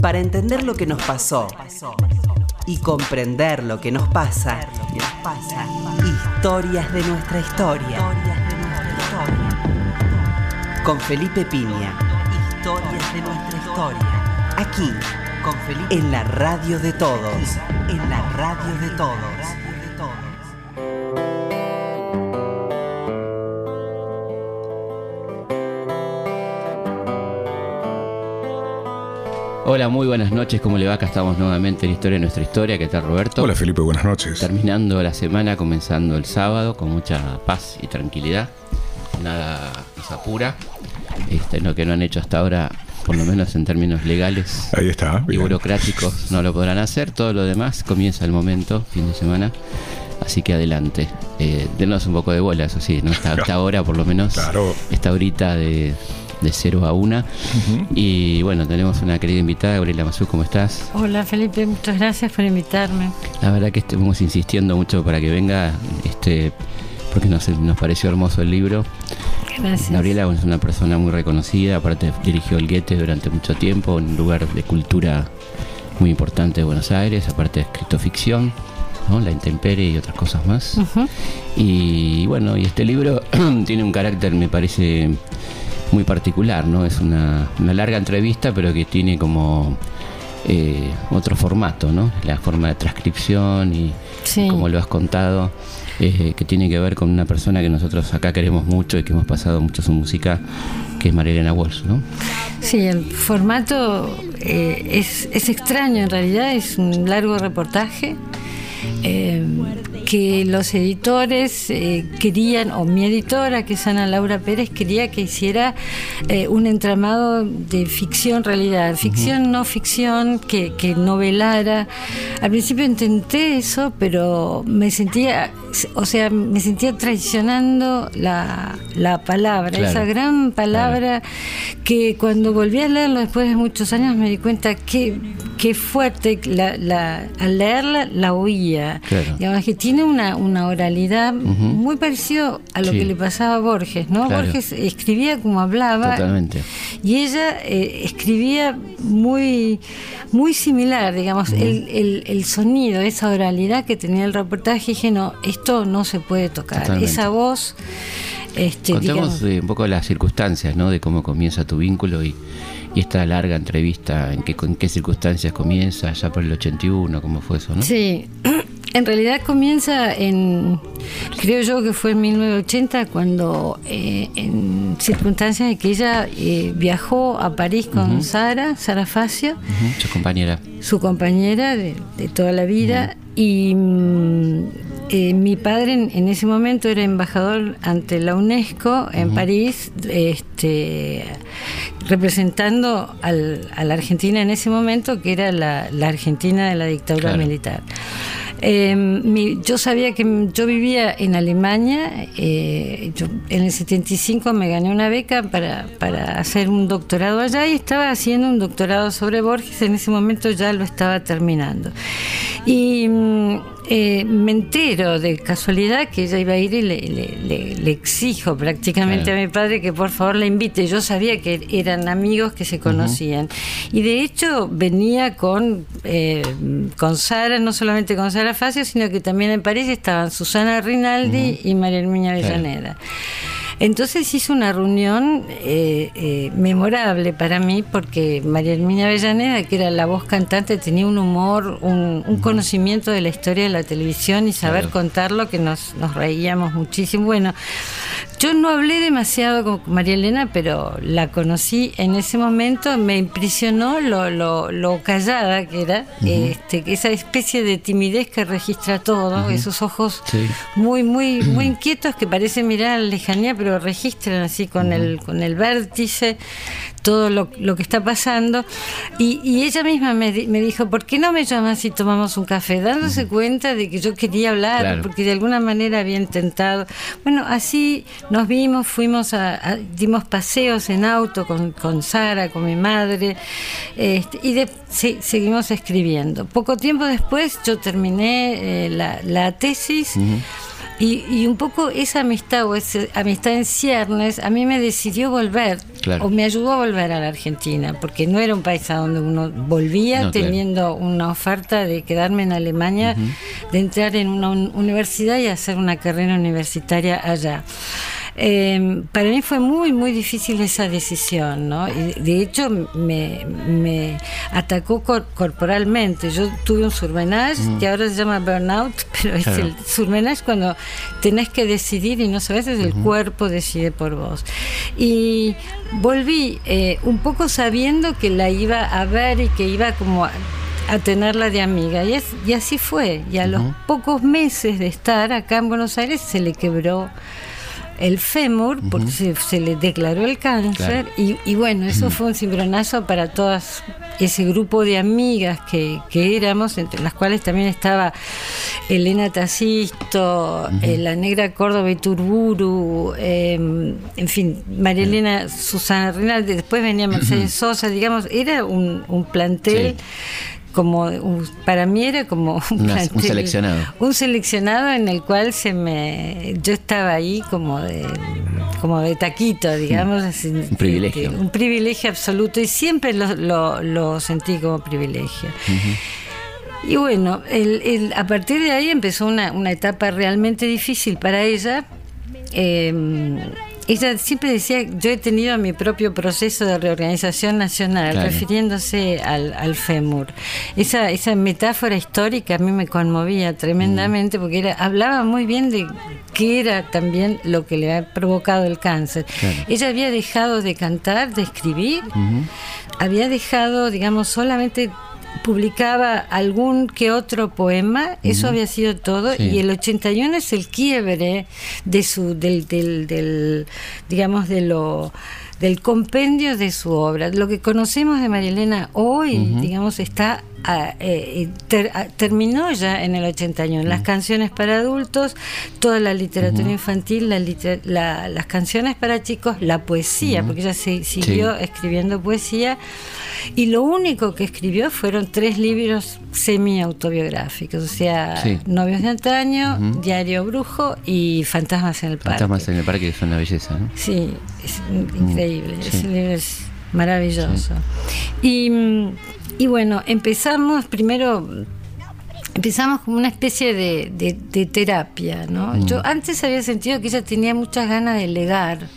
Para entender lo que nos pasó y comprender lo que nos pasa, historias de nuestra historia. Con Felipe Piña. Historias de nuestra historia. Aquí, con Felipe. En la radio de todos. En la radio de todos. Hola, muy buenas noches. ¿Cómo le va? Acá estamos nuevamente en Historia de Nuestra Historia. ¿Qué tal, Roberto? Hola, Felipe. Buenas noches. Terminando la semana, comenzando el sábado con mucha paz y tranquilidad. Nada nos apura. Este, lo que no han hecho hasta ahora, por lo menos en términos legales Ahí está. y bien. burocráticos, no lo podrán hacer. Todo lo demás comienza el momento, fin de semana. Así que adelante. Eh, denos un poco de bola, eso sí, ¿no? Hasta, hasta ahora, por lo menos. Claro. Esta horita de, de 0 a 1. Y bueno, tenemos una querida invitada, Gabriela Mazú, ¿cómo estás? Hola Felipe, muchas gracias por invitarme. La verdad que estuvimos insistiendo mucho para que venga, este, porque nos, nos pareció hermoso el libro. Gracias. Gabriela es una persona muy reconocida, aparte dirigió el Goethe durante mucho tiempo, un lugar de cultura muy importante de Buenos Aires, aparte ha escrito ficción, ¿no? La Intemperie y otras cosas más. Y bueno, y este libro tiene un carácter, me parece, muy particular, ¿no? Es una, una larga entrevista, pero que tiene como eh, otro formato, ¿no? La forma de transcripción y Sí. como lo has contado, eh, que tiene que ver con una persona que nosotros acá queremos mucho y que hemos pasado mucho su música, que es Marilena Walsh, ¿no? Sí, el formato eh, es, es extraño en realidad, es un largo reportaje eh, que los editores eh, querían, o mi editora, que es Ana Laura Pérez, quería que hiciera eh, un entramado de ficción-realidad, ficción, no ficción, que, que novelara. Al principio intenté eso, pero me sentía, o sea, me sentía traicionando la, la palabra, Claro. esa gran palabra que cuando volví a leerlo después de muchos años me di cuenta que qué fuerte la, la- al leerla la oía Claro. digamos que tiene una, una oralidad muy parecido a lo Sí. que le pasaba a Borges no Claro. Borges escribía como hablaba Totalmente. y ella eh, escribía muy muy similar digamos el, el- el sonido esa oralidad que tenía el reportaje dije no esto no se puede tocar Totalmente. esa voz este, digamos, eh, un poco las circunstancias, ¿no? De cómo comienza tu vínculo y, y esta larga entrevista, en qué, en qué circunstancias comienza, ya por el 81, cómo fue eso, ¿no? Sí, en realidad comienza en, creo yo que fue en 1980, cuando eh, en circunstancias de que ella eh, viajó a París con Sara, Sara Facio, Su compañera. su compañera de, de toda la vida, y mm, eh, mi padre en, en ese momento era embajador ante la UNESCO en París, este, representando al- a la Argentina en ese momento, que era la, la Argentina de la dictadura Claro. militar. Eh, mi- yo sabía que yo vivía en Alemania, eh, yo en el 75 me gané una beca para, para hacer un doctorado allá y estaba haciendo un doctorado sobre Borges, en ese momento ya lo estaba terminando. Y mm, eh, me entero de casualidad que ella iba a ir y le, le- le- le exijo prácticamente Claro. a mi padre que por favor la invite. Yo sabía que eran amigos que se conocían. Y de hecho venía con, eh, con Sara, no solamente con Sara Facio, sino que también en París estaban Susana Rinaldi y María Herminia Claro. Entonces hizo una reunión eh, eh, memorable para mí porque María Herminia Avellaneda, que era la voz cantante, tenía un humor, un, un conocimiento de la historia de la televisión y saber contarlo que nos, nos reíamos muchísimo. Bueno, yo no hablé demasiado con María Elena, pero la conocí en ese momento, me impresionó lo, lo, lo callada que era, este, que esa especie de timidez que registra todo, esos ojos Sí. muy, muy, muy inquietos que parecen mirar a la lejanía, pero registran así con el, con el vértice todo lo, lo que está pasando. Y, y ella misma me, di- me dijo, ¿por qué no me llamas y tomamos un café? Dándose cuenta de que yo quería hablar, Claro. porque de alguna manera había intentado. Bueno, así nos vimos, fuimos a, a- dimos paseos en auto con, con Sara, con mi madre, este, y de- se- seguimos escribiendo. Poco tiempo después yo terminé eh, la, la tesis. Y, y un poco esa amistad o esa amistad en ciernes a mí me decidió volver o me ayudó a volver a la Argentina, porque no era un país a donde uno volvía teniendo una oferta de quedarme en Alemania, de entrar en una universidad y hacer una carrera universitaria allá. Eh, para mí fue muy, muy difícil esa decisión, ¿no? de hecho, me, atacó corporalmente. Yo tuve un surmenage que ahora se llama burnout, pero es el surmenage cuando tenés que decidir y no sabes, es el cuerpo decide por vos. Y volví eh, un poco sabiendo que la iba a ver y que iba como a, tenerla de amiga. Y, es, y así fue. Y a los pocos meses de estar acá en Buenos Aires se le quebró el fémur, porque se, le declaró el cáncer, y, bueno, eso fue un cimbronazo para todas ese grupo de amigas que, éramos, entre las cuales también estaba Elena Tacisto, eh, la negra Córdoba y Turburu, em, en fin, María Elena Susana Rinaldi, después venía Mercedes Sosa, digamos, era un, plantel como para mí era como un, seleccionado. un seleccionado en el cual se me yo estaba ahí como de como de taquito digamos un privilegio. un privilegio absoluto y siempre lo, lo, sentí como privilegio. Y bueno el, a partir de ahí empezó una, una etapa realmente difícil para ella eh, ella siempre decía, yo he tenido mi propio proceso de reorganización nacional, refiriéndose al, al, fémur. Esa, esa metáfora histórica a mí me conmovía tremendamente porque era, hablaba muy bien de qué era también lo que le ha provocado el cáncer. Ella había dejado de cantar, de escribir, había dejado, digamos, solamente publicaba algún que otro poema, eso había sido todo, y el 81 es el quiebre de su, del, del, del digamos, de lo del compendio de su obra. Lo que conocemos de Marilena hoy, digamos, está eh, terminó ya en el 81. Las canciones para adultos, toda la literatura infantil, la, las canciones para chicos, la poesía, porque ella se, siguió escribiendo poesía. Y lo único que escribió fueron tres libros semi-autobiocráficos, o sea, Novios de antaño, Diario Brujo y Fantasmas en el Parque. Fantasmas en el Parque, que es una belleza, ¿no? Sí, es increíble, ese libro es maravilloso. Y, y bueno, empezamos primero empezamos como una especie de, de, terapia, ¿no? Yo antes había sentido que ella tenía muchas ganas de legar,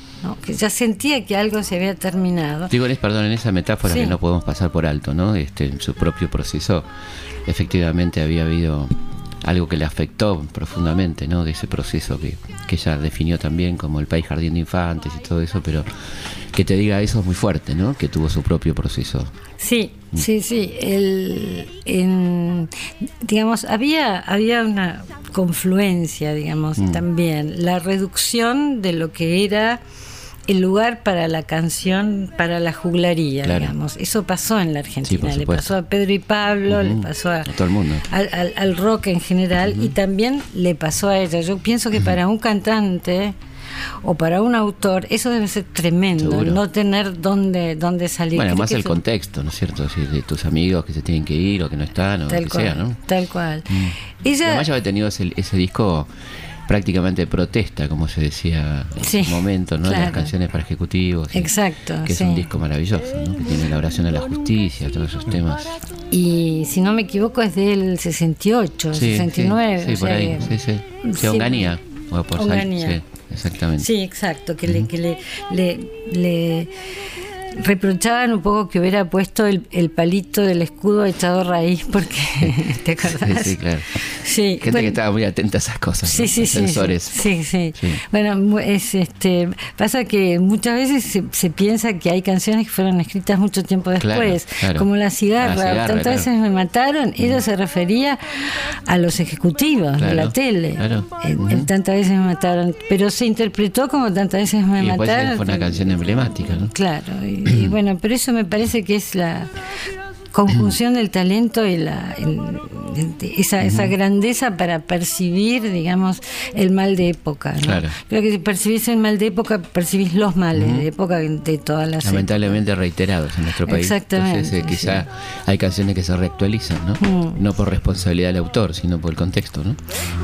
que ya sentía que algo se había terminado. Digo, perdón, en esa metáfora que no podemos pasar por alto, ¿no? Este, en su propio proceso, efectivamente había habido algo que le afectó profundamente, ¿no? De ese proceso que, que ella definió también como el país jardín de infantes y todo eso, pero que te diga eso es muy fuerte, ¿no? Que tuvo su propio proceso. Sí, mm. sí, sí. El, en, digamos, había, había una confluencia, digamos, mm. también. La reducción de lo que era el lugar para la canción, para la juglaría, digamos. Eso pasó en la Argentina, le pasó a Pedro y Pablo, le pasó a, todo el mundo. Al, rock en general y también le pasó a ella. Yo pienso que para un cantante o para un autor, eso debe ser tremendo, no tener dónde, dónde salir. Bueno, más el contexto, ¿no es cierto? de tus amigos que se tienen que ir o que no están, o lo que sea, ¿no? Tal cual. Mm. Ella, Además ya había tenido ese, ese disco prácticamente protesta, como se decía en ese momento, ¿no? Las canciones para ejecutivos. Exacto. Que es un disco maravilloso, ¿no? Que tiene la oración a la justicia, todos esos temas. Y si no me equivoco es del 68, 69. Sí, por ahí, sí, sí. Sí, Onganía. O por Onganía. exactamente. Sí, exacto, que, le, que le, le, le reprochaban un poco que hubiera puesto el, palito del escudo echado raíz, porque, ¿te acordás? Sí, sí, claro. Gente que estaba muy atenta a esas cosas, sí, sí, sí, sí, sí, Bueno, es, este, pasa que muchas veces se, piensa que hay canciones que fueron escritas mucho tiempo después, como La Cigarra, tantas veces me mataron, ella se refería a los ejecutivos de la tele, tantas veces me mataron, pero se interpretó como tantas veces me mataron. Fue una canción emblemática, ¿no? Claro, y, bueno, pero eso me parece que es la conjunción del talento y la, esa, esa grandeza para percibir, digamos, el mal de época. Creo que si percibís el mal de época, percibís los males de época de todas las Lamentablemente reiterados en nuestro país. Exactamente. Entonces, eh, quizá hay canciones que se reactualizan, ¿no? Mm. No por responsabilidad del autor, sino por el contexto, ¿no?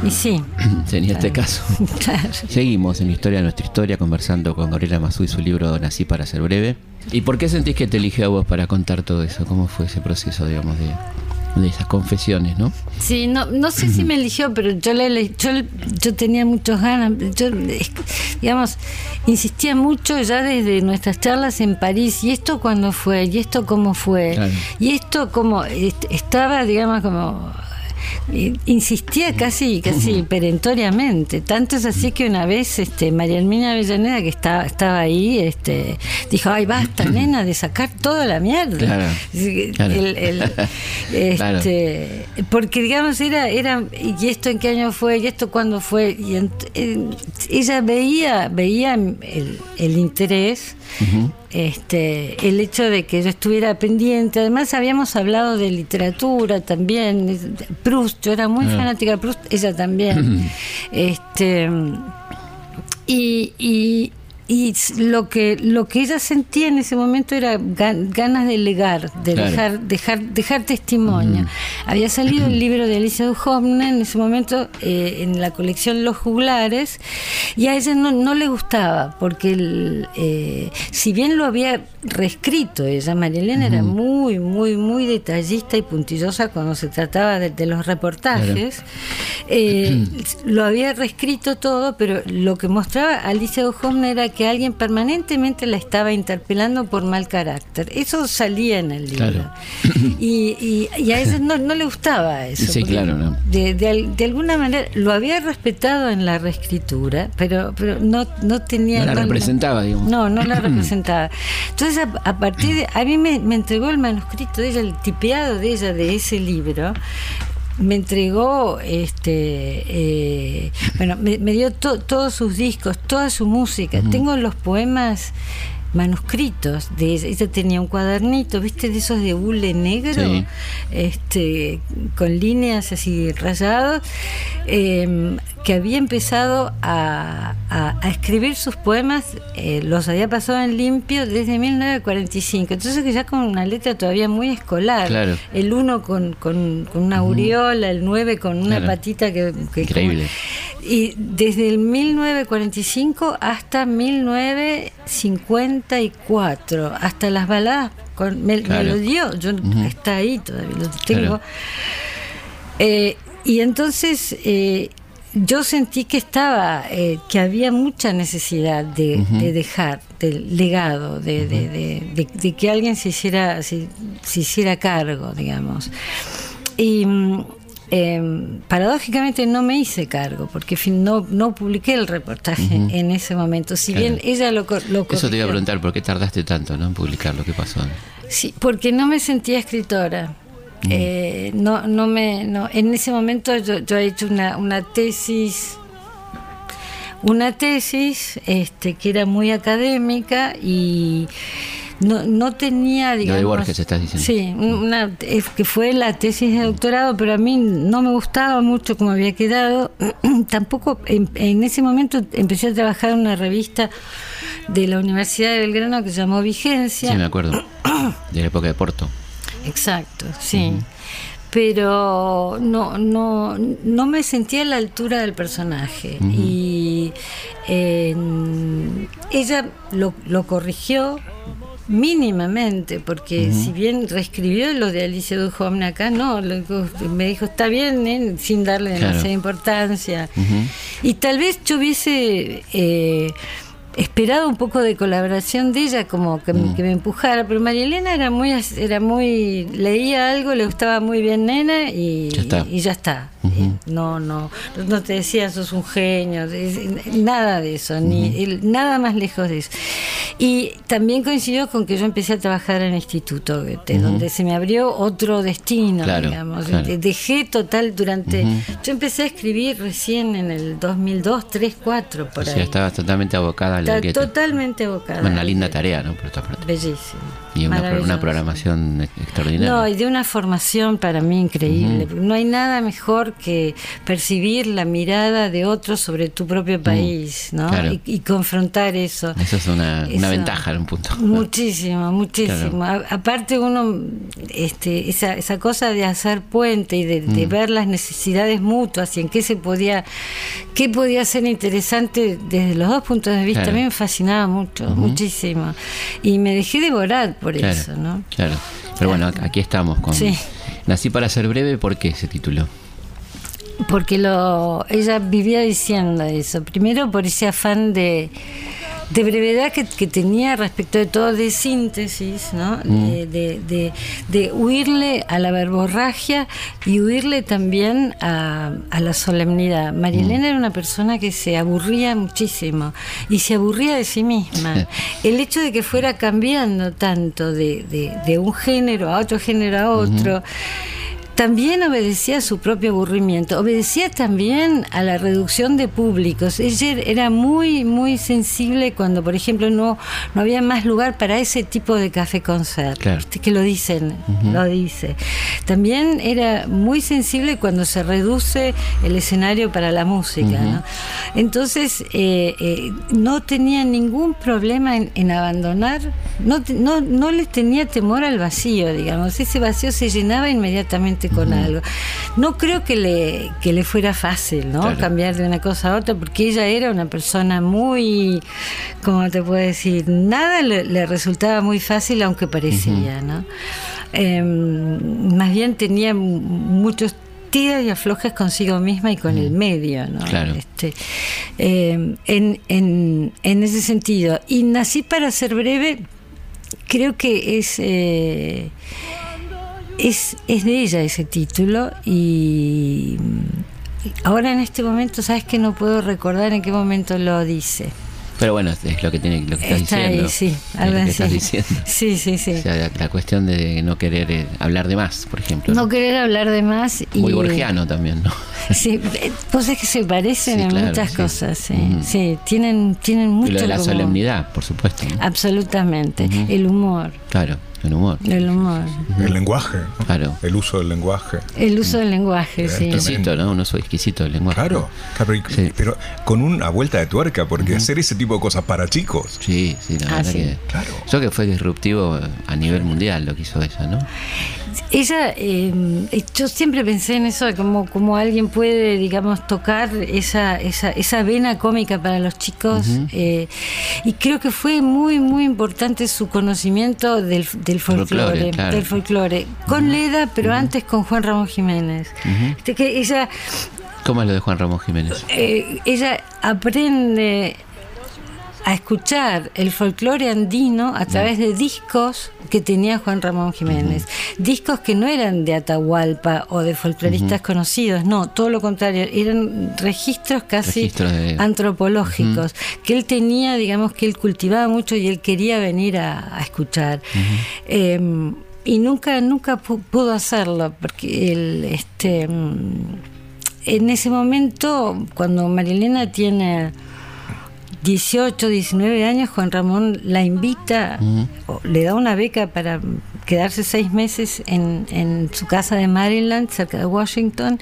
Y sí. Sería este caso. Seguimos en Historia de nuestra historia conversando con Gabriela Mazú y su libro Nací para ser breve. ¿Y por qué sentís que te eligió a vos para contar todo eso? ¿Cómo fue ese proceso, digamos, de, de esas confesiones, ¿no? Sí, no, no sé si me eligió, pero yo le yo, yo tenía muchas ganas, yo digamos, insistía mucho ya desde nuestras charlas en París, y esto cuándo fue, y esto cómo fue, y esto como estaba, digamos, como insistía casi casi perentoriamente. Tanto es así que una vez este María Hermina Avellaneda que estaba estaba ahí este dijo ay basta nena de sacar toda la mierda este, porque digamos era era y esto en qué año fue y esto cuándo fue y ella veía veía el, el interés este, el hecho de que yo estuviera pendiente. Además, habíamos hablado de literatura también. Proust, yo era muy ah. fanática de Proust, ella también. este, y, y lo que lo que ella sentía en ese momento era ganas de legar, de dejar dejar dejar testimonio. Había salido el libro de Alicia Duhovne en ese momento eh, en la colección Los Juglares y a ella no, no le gustaba porque eh, si bien lo había reescrito ella, María Elena era muy muy muy detallista y puntillosa cuando se trataba de, los reportajes, eh, lo había reescrito todo, pero lo que mostraba Alicia Duhovne era que alguien permanentemente la estaba interpelando por mal carácter. Eso salía en el libro. Y, a ella no, le gustaba eso. Sí, claro, de, alguna manera lo había respetado en la reescritura, pero, pero no, no tenía... No la representaba, digamos. No, no la representaba. Entonces, a, partir de... A mí me, me entregó el manuscrito de ella, el tipeado de ella de ese libro, me entregó, este, eh, bueno, me, dio todos sus discos, toda su música. Tengo los poemas manuscritos de ella. Ella tenía un cuadernito, ¿viste? De esos de hule negro, este, con líneas así rayadas, em, que había empezado a, escribir sus poemas, eh, los había pasado en limpio desde 1945. Entonces que ya con una letra todavía muy escolar. El uno con, con, una aureola, el 9 con una patita que... Increíble. y desde el 1945 hasta 1954, hasta las baladas, con, me, lo dio, yo, está ahí todavía, lo tengo. Eh, y entonces... Eh, yo sentí que estaba, eh, que había mucha necesidad de, dejar, del legado, de, que alguien se hiciera, se, hiciera cargo, digamos. Y em, paradójicamente no me hice cargo, porque no, no publiqué el reportaje en ese momento. Si bien ella lo, lo Eso te iba a preguntar, ¿por qué tardaste tanto en publicar lo que pasó? Sí, porque no me sentía escritora. Eh, no, no me, no. En ese momento yo, yo he hecho una, una tesis, una tesis este, que era muy académica y no, no tenía, digamos... de Borges estás diciendo. Sí, una, que fue la tesis de doctorado, pero a mí no me gustaba mucho como había quedado. Tampoco, en, en, ese momento empecé a trabajar en una revista de la Universidad de Belgrano que se llamó Vigencia. Sí, me acuerdo. De la época de Porto. Exacto, sí. Pero no, no, no me sentía a la altura del personaje. Y ella lo, lo corrigió mínimamente, porque si bien reescribió lo de Alicia Duhovne acá, no, me dijo, está bien, sin darle demasiada importancia. Y tal vez yo hubiese eh, esperado un poco de colaboración de ella, como que, mm. me empujara, pero María Elena era muy, era muy, leía algo, le gustaba muy bien nena y Y ya está. No, no, no te decía sos un genio, nada de eso, ni nada más lejos de eso. Y también coincidió con que yo empecé a trabajar en el instituto, donde se me abrió otro destino, digamos. Dejé total durante. Yo empecé a escribir recién en el 2002, 3, 4, por o sea, estabas totalmente abocada a Está totalmente evocada. una linda tarea, ¿no? Por esta parte. Bellísimo. Y una, una, programación extraordinaria. No, y de una formación para mí increíble. No hay nada mejor que percibir la mirada de otros sobre tu propio país, ¿no? Y, confrontar eso. Eso es una, una ventaja en un punto. Muchísimo, muchísimo. aparte uno, este, esa, esa cosa de hacer puente y de, mm. ver las necesidades mutuas y en qué se podía, qué podía ser interesante desde los dos puntos de vista, mí me fascinaba mucho, muchísimo. Y me dejé devorar por eso, ¿no? Claro. Pero bueno, aquí estamos con Nací para ser breve, ¿por qué ese título? Porque lo ella vivía diciendo eso. Primero por ese afán de de brevedad que, tenía respecto de todo, de síntesis, ¿no? Mm. De, de, huirle a la verborragia y huirle también a, la solemnidad. María mm. Elena era una persona que se aburría muchísimo y se aburría de sí misma. El hecho de que fuera cambiando tanto de, un género a otro género a otro también obedecía a su propio aburrimiento, obedecía también a la reducción de públicos. Ella era muy, muy sensible cuando, por ejemplo, no, no había más lugar para ese tipo de café concert, que lo dicen, lo dice. También era muy sensible cuando se reduce el escenario para la música. Entonces, eh, eh, no tenía ningún problema en, abandonar, no, no, no les tenía temor al vacío, digamos. Ese vacío se llenaba inmediatamente con algo. No creo que le, que le fuera fácil, ¿no? Cambiar de una cosa a otra, porque ella era una persona muy, ¿cómo te puedo decir? Nada le, resultaba muy fácil, aunque parecía, ¿no? Em, más bien tenía muchos tiras y aflojes consigo misma y con el medio, ¿no? Este, em, en, en, en, ese sentido. Y nací para ser breve, creo que es eh, es, es de ella ese título y ahora en este momento, sabes que no puedo recordar en qué momento lo dice. Pero bueno, es lo que tiene lo que estás diciendo. sí, algo así. Sí, sí, sí. O sea, la, cuestión de no querer eh, hablar de más, por ejemplo. No, querer hablar de más. Y, Muy borgiano también, ¿no? Sí, pues es que se parecen en muchas cosas, sí. Sí, tienen, tienen mucho. Y lo de la solemnidad, por supuesto. Absolutamente. El humor. Claro. El humor. El humor. El lenguaje. Claro. El uso del lenguaje. El uso del lenguaje, sí. Exquisito, ¿no? Uno soy exquisito del lenguaje. Claro, pero con una vuelta de tuerca, porque hacer ese tipo de cosas para chicos. Sí, sí, la ah, verdad que. Claro. Yo que fue disruptivo a nivel mundial lo que hizo ella, ¿no? Ella, em, yo siempre pensé en eso, de cómo, cómo alguien puede, digamos, tocar esa, esa, esa vena cómica para los chicos. Eh, y creo que fue muy, muy importante su conocimiento del, del folclore, del folclore, con Leda, pero antes con Juan Ramón Jiménez. Este, que ella, ¿Cómo es lo de Juan Ramón Jiménez? Eh, ella aprende a escuchar el folclore andino a través de discos que tenía Juan Ramón Jiménez. Discos que no eran de Atahualpa o de folcloristas conocidos, no, todo lo contrario, eran registros casi antropológicos, que él tenía, digamos, que él cultivaba mucho y él quería venir a, escuchar. Em, y nunca, nunca pudo hacerlo, porque él, este, mm, en ese momento, cuando Marilena tiene 18, 19 años, Juan Ramón la invita, le da una beca para quedarse seis meses en, su casa de Maryland, cerca de Washington,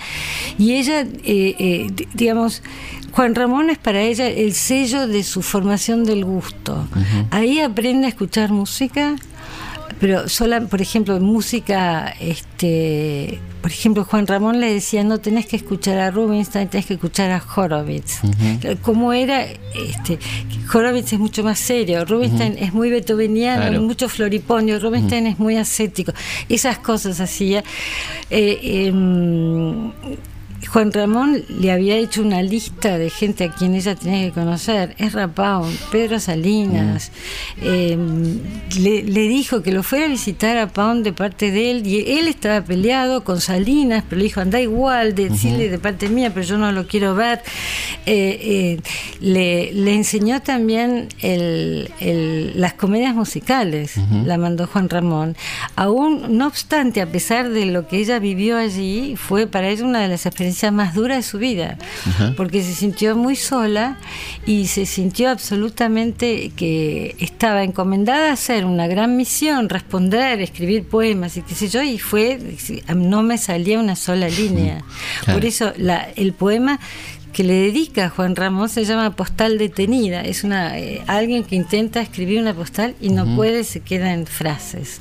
y ella, eh, eh, digamos, Juan Ramón es para ella el sello de su formación del gusto. Ahí aprende a escuchar música, pero sola, por ejemplo, música, este, por ejemplo, Juan Ramón le decía, no tenés que escuchar a Rubinstein, tenés que escuchar a Horowitz. Como era, este, Horowitz es mucho más serio, Rubinstein es muy beethoveniano, mucho floriponio, Rubinstein es muy ascético. Esas cosas hacía. Eh, em, Juan Ramón le había hecho una lista de gente a quien ella tenía que conocer. Es Pound, Pedro Salinas. Mm. Em, le, dijo que lo fuera a visitar a Pound de parte de él y él estaba peleado con Salinas, pero le dijo, anda igual, decirle de parte mía, pero yo no lo quiero ver. Eh, eh, le, enseñó también las comedias musicales, la mandó Juan Ramón. Aún, no obstante, a pesar de lo que ella vivió allí, fue para ella una de las experiencias más dura de su vida, porque se sintió muy sola y se sintió absolutamente que estaba encomendada a hacer una gran misión, responder, escribir poemas y qué sé yo, y fue, no me salía una sola línea. Por eso la, el poema que le dedica a Juan Ramón se llama Postal Detenida. Es una eh, alguien que intenta escribir una postal y no puede, se queda en frases.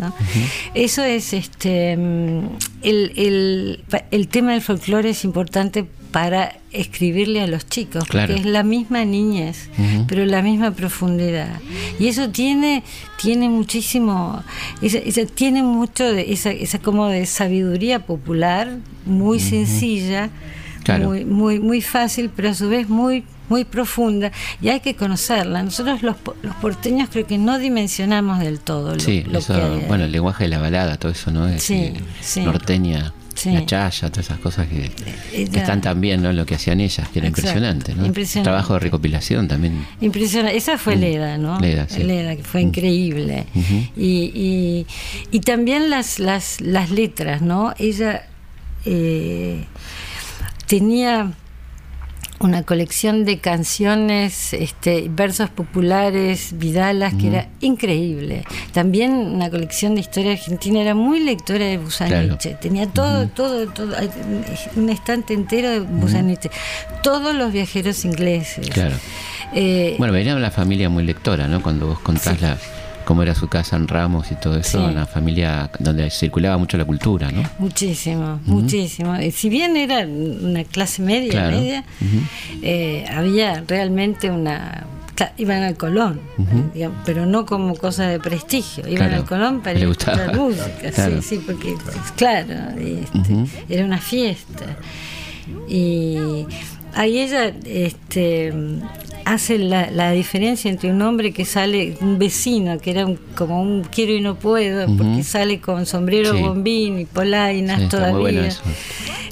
Eso es este mm, el, el, tema del folclore es importante para escribirle a los chicos, porque es la misma niñez, pero la misma profundidad. Y eso tiene, tiene muchísimo, tiene mucho de esa, esa como de sabiduría popular, muy sencilla muy, muy, muy fácil, pero a su vez muy muy profunda y hay que conocerla. Nosotros los, los porteños creo que no dimensionamos del todo lo, sí, bueno, el lenguaje de la balada, todo eso, ¿no? Es, sí, norteña. La chaya, todas esas cosas que, están también, ¿no? Lo que hacían ellas, que era impresionante, ¿no? Trabajo de recopilación también. Impresionante. Esa fue mm. Leda, ¿no? Leda, sí. Leda que fue mm. increíble. y, y, y, también las, las, las letras, ¿no? Ella eh, tenía una colección de canciones, este, versos populares, vidalas, que era increíble. También una colección de historia argentina, era muy lectora de Busaniche. Tenía todo, todo, todo, un estante entero de Busaniche. Todos los viajeros ingleses. Claro. Eh, bueno, venía una familia muy lectora, ¿no? Cuando vos contás la cómo era su casa en Ramos y todo eso, una familia donde circulaba mucho la cultura, ¿no? Muchísimo, muchísimo. Si bien era una clase media, media, eh, había realmente una iban al Colón, eh, pero no como cosa de prestigio, iban al Colón para escuchar música, sí, sí, porque claro, este, era una fiesta. Y ahí ella este, hace la, diferencia entre un hombre que sale, un vecino, que era como un quiero y no puedo, porque sale con sombrero bombín y polainas todavía.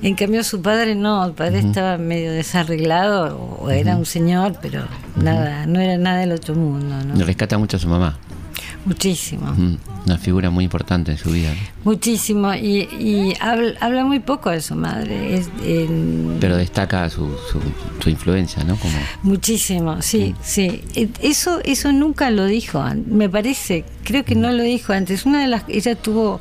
en cambio su padre no, el padre estaba medio desarreglado, o era un señor, pero nada, no era nada del otro mundo. ¿no? rescata mucho a su mamá. Muchísimo. Una figura muy importante en su vida. Muchísimo. Y, habla, muy poco de su madre. Pero destaca su, su, influencia, ¿no? Como... Muchísimo, sí, sí. E, eso, eso nunca lo dijo. Me parece, creo que no lo dijo antes. Una de las. Ella tuvo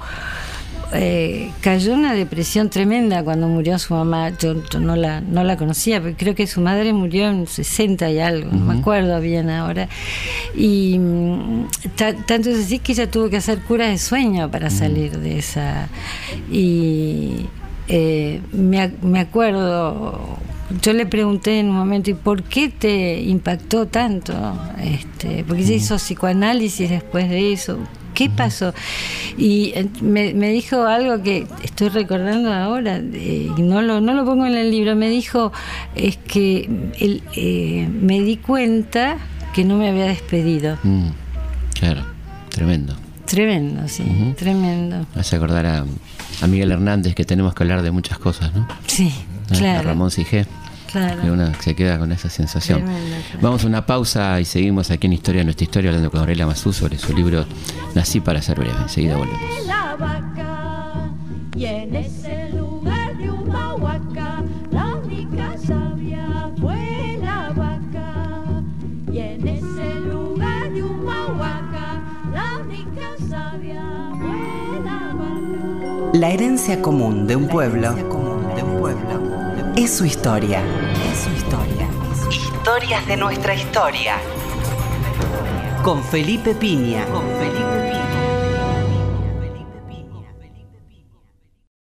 eh, cayó una depresión tremenda cuando murió su mamá. Yo, no, la, no la conocía, pero creo que su madre murió en 60 y algo, no me acuerdo bien ahora. Y mm, tanto es así que ella tuvo que hacer cura de sueño para salir de esa. Y eh, me, me acuerdo yo le pregunté en un momento, ¿y por qué te impactó tanto? Este, porque se hizo psicoanálisis después de eso. ¿Qué pasó? Y eh, me, dijo algo que estoy recordando ahora, y no, lo, no lo pongo en el libro, me dijo, es que él, eh, me di cuenta que no me había despedido. Mm, claro, tremendo. Tremendo, sí, tremendo. Hace acordar a, a, Miguel Hernández que tenemos que hablar de muchas cosas, ¿no? Sí, claro. A Ramón Sige. Claro. Uno se queda con esa sensación. Vamos a una pausa y seguimos aquí en Historia, nuestra historia, hablando con Aurelia Mazú sobre su libro Nací para ser breve. Enseguida volvemos. Y en ese lugar de Humahuaca, la única sabia fue la vaca. Y en ese lugar de Humahuaca, la única sabia fue la vaca. La herencia común de un pueblo es su historia. Es su historia. Historias de nuestra historia. Con Felipe Piña. Con Felipe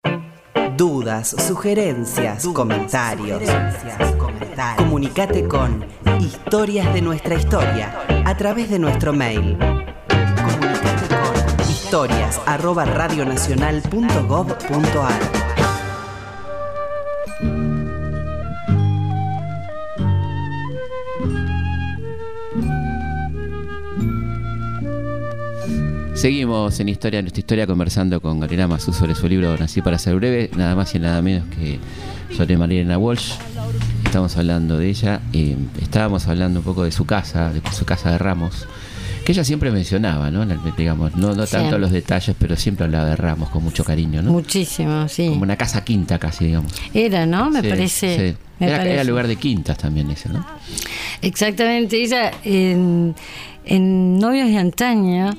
Piña. Dudas, sugerencias, comentarios. comentarios. Comunicate con Historias de nuestra historia a través de nuestro mail. Comunicate con historias Seguimos en Historia, nuestra historia, conversando con Gabriela Mazú sobre su libro Nací para ser breve, nada más y nada menos que sobre Mariana Walsh. Estamos hablando de ella y estábamos hablando un poco de su casa, de su casa de Ramos, que ella siempre mencionaba, ¿no? Digamos, no, no tanto los detalles, pero siempre hablaba de Ramos con mucho cariño, ¿no? Muchísimo, sí. Como una casa quinta casi, digamos. Era, ¿no? Me parece. Era, lugar de quintas también ese, ¿no? Exactamente. Ella en, en Novios de Antaño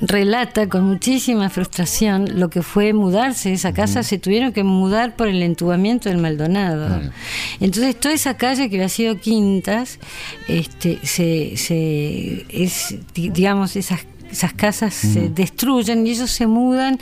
relata con muchísima frustración lo que fue mudarse de esa casa, se tuvieron que mudar por el entubamiento del Maldonado. Entonces toda esa calle que había sido Quintas, este, se, se es, digamos, esas esas casas se destruyen y ellos se mudan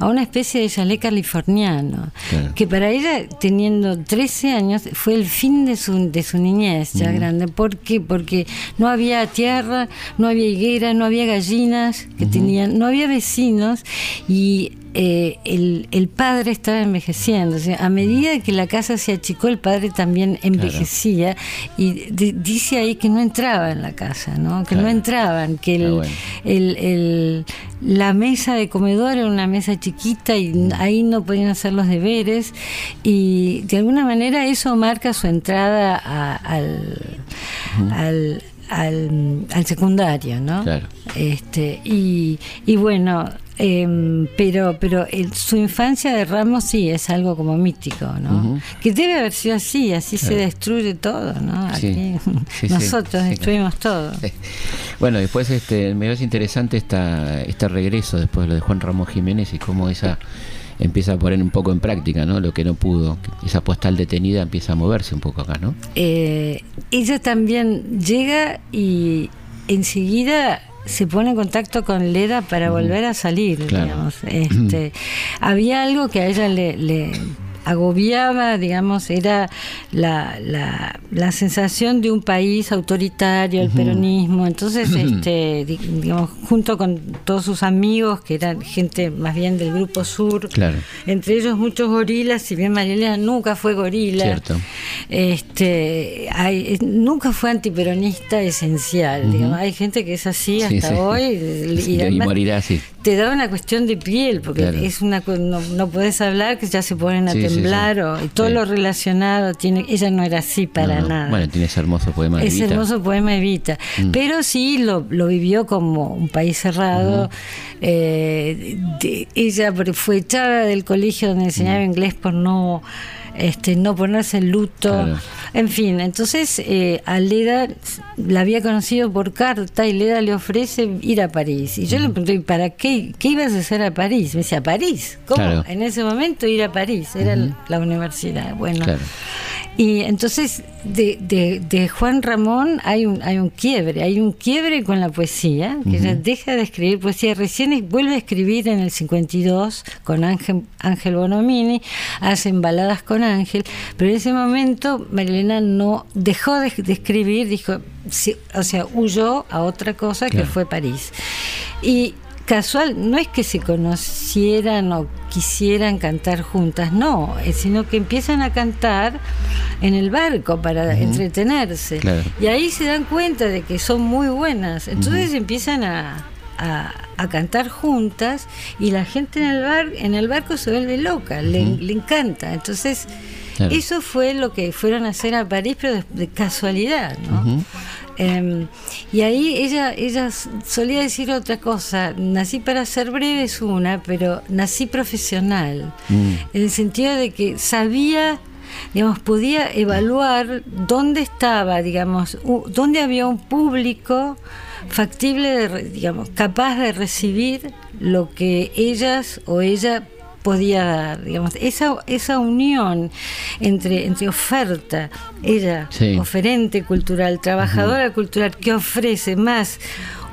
a una especie de chalet californiano, que para ella, teniendo 13 años, fue el fin de su, de su niñez ya grande. ¿Por qué? Porque no había tierra, no había higuera, no había gallinas que tenían, no había vecinos y eh, el, el, padre estaba envejeciendo. a medida que la casa se achicó, el padre también envejecía. Y dice ahí que no entraba en la casa, ¿no? que no entraban, que el, el, la mesa de comedor era una mesa chiquita y mm. ahí no podían hacer los deberes. Y de alguna manera eso marca su entrada al, al al, secundario, ¿no? Claro. Este, y, y bueno, Em, pero pero su infancia de Ramos sí es algo como mítico, ¿no? Que debe haber sido así, así se destruye todo, ¿no? Aquí nosotros destruimos todo. Bueno, después este, me parece interesante esta, este regreso después de lo de Juan Ramos Jiménez y cómo esa empieza a poner un poco en práctica, ¿no? Lo que no pudo, esa postal detenida empieza a moverse un poco acá, ¿no? Eh, ella también llega y enseguida se pone en contacto con Leda para volver a salir, digamos. Este, había algo que a ella le, le agobiaba, digamos, era la, la, la, sensación de un país autoritario, el peronismo. Entonces, este, digamos, junto con todos sus amigos, que eran gente más bien del Grupo Sur, entre ellos muchos gorilas, si bien Marielena nunca fue gorila, este, hay, nunca fue antiperonista esencial. digamos. Hay gente que es así hasta hoy. Y, morirá así. Te da una cuestión de piel, porque es una no, no puedes hablar que ya se ponen a Claro, y todo lo relacionado, tiene, ella no era así para nada. Bueno, tiene ese hermoso poema Ese hermoso poema Evita. Mm. Pero sí lo, lo, vivió como un país cerrado. Eh, ella fue echada del colegio donde enseñaba inglés por no este, no ponerse en luto, en fin, entonces eh, a Leda la había conocido por carta y Leda le ofrece ir a París. Y yo le pregunté, ¿para qué? ¿Qué ibas a hacer a París? Me decía, ¿a París? ¿Cómo? En ese momento ir a París, era la universidad. Bueno, y entonces de, de, Juan Ramón hay un, hay un quiebre, hay un quiebre con la poesía, que ella deja de escribir poesía, recién vuelve a escribir en el 52 con Ángel, Ángel Bonomini, hacen baladas con Ángel, pero en ese momento Marilena no dejó de, escribir, dijo, o sea, huyó a otra cosa que fue París. Y casual, no es que se conocieran o quisieran cantar juntas, no, sino que empiezan a cantar en el barco para entretenerse. Y ahí se dan cuenta de que son muy buenas. Entonces empiezan a, a, cantar juntas y la gente en el, bar, en el barco se vuelve loca, le, encanta. Entonces, eso fue lo que fueron a hacer a París, pero de, casualidad, ¿no? Em, y ahí ella, ella solía decir otra cosa, nací para ser breve es una, pero nací profesional, mm. en el sentido de que sabía digamos, podía evaluar dónde estaba, digamos, dónde había un público factible, de, digamos, capaz de recibir lo que ellas o ella podía dar, digamos, esa, esa unión entre, entre oferta, ella, oferente cultural, trabajadora cultural, que ofrece más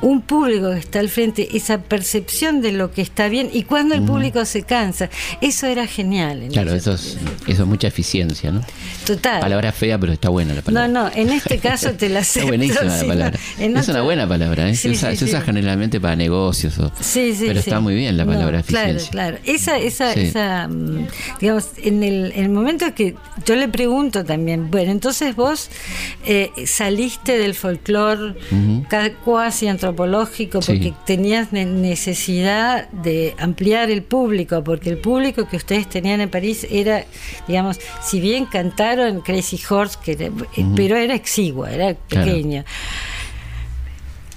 un público que está al frente, esa percepción de lo que está bien y cuando el público se cansa. Eso era genial. Claro, eso es, eso es mucha eficiencia, ¿no? Total. Palabra fea, pero está buena la palabra. No, no, en este caso te la acepto. es buenísima la palabra. es una buena palabra, ¿eh? se, usa, generalmente para negocios, o, pero está muy bien la palabra eficiencia. Claro, claro. Esa, esa, esa, mm, digamos, en el, en el momento que yo le pregunto también, bueno, entonces vos eh, saliste del folclore cuasi antropológico porque tenías necesidad de ampliar el público, porque el público que ustedes tenían en París era, digamos, si bien cantaron Crazy Horse, que pero era exigua, era pequeña.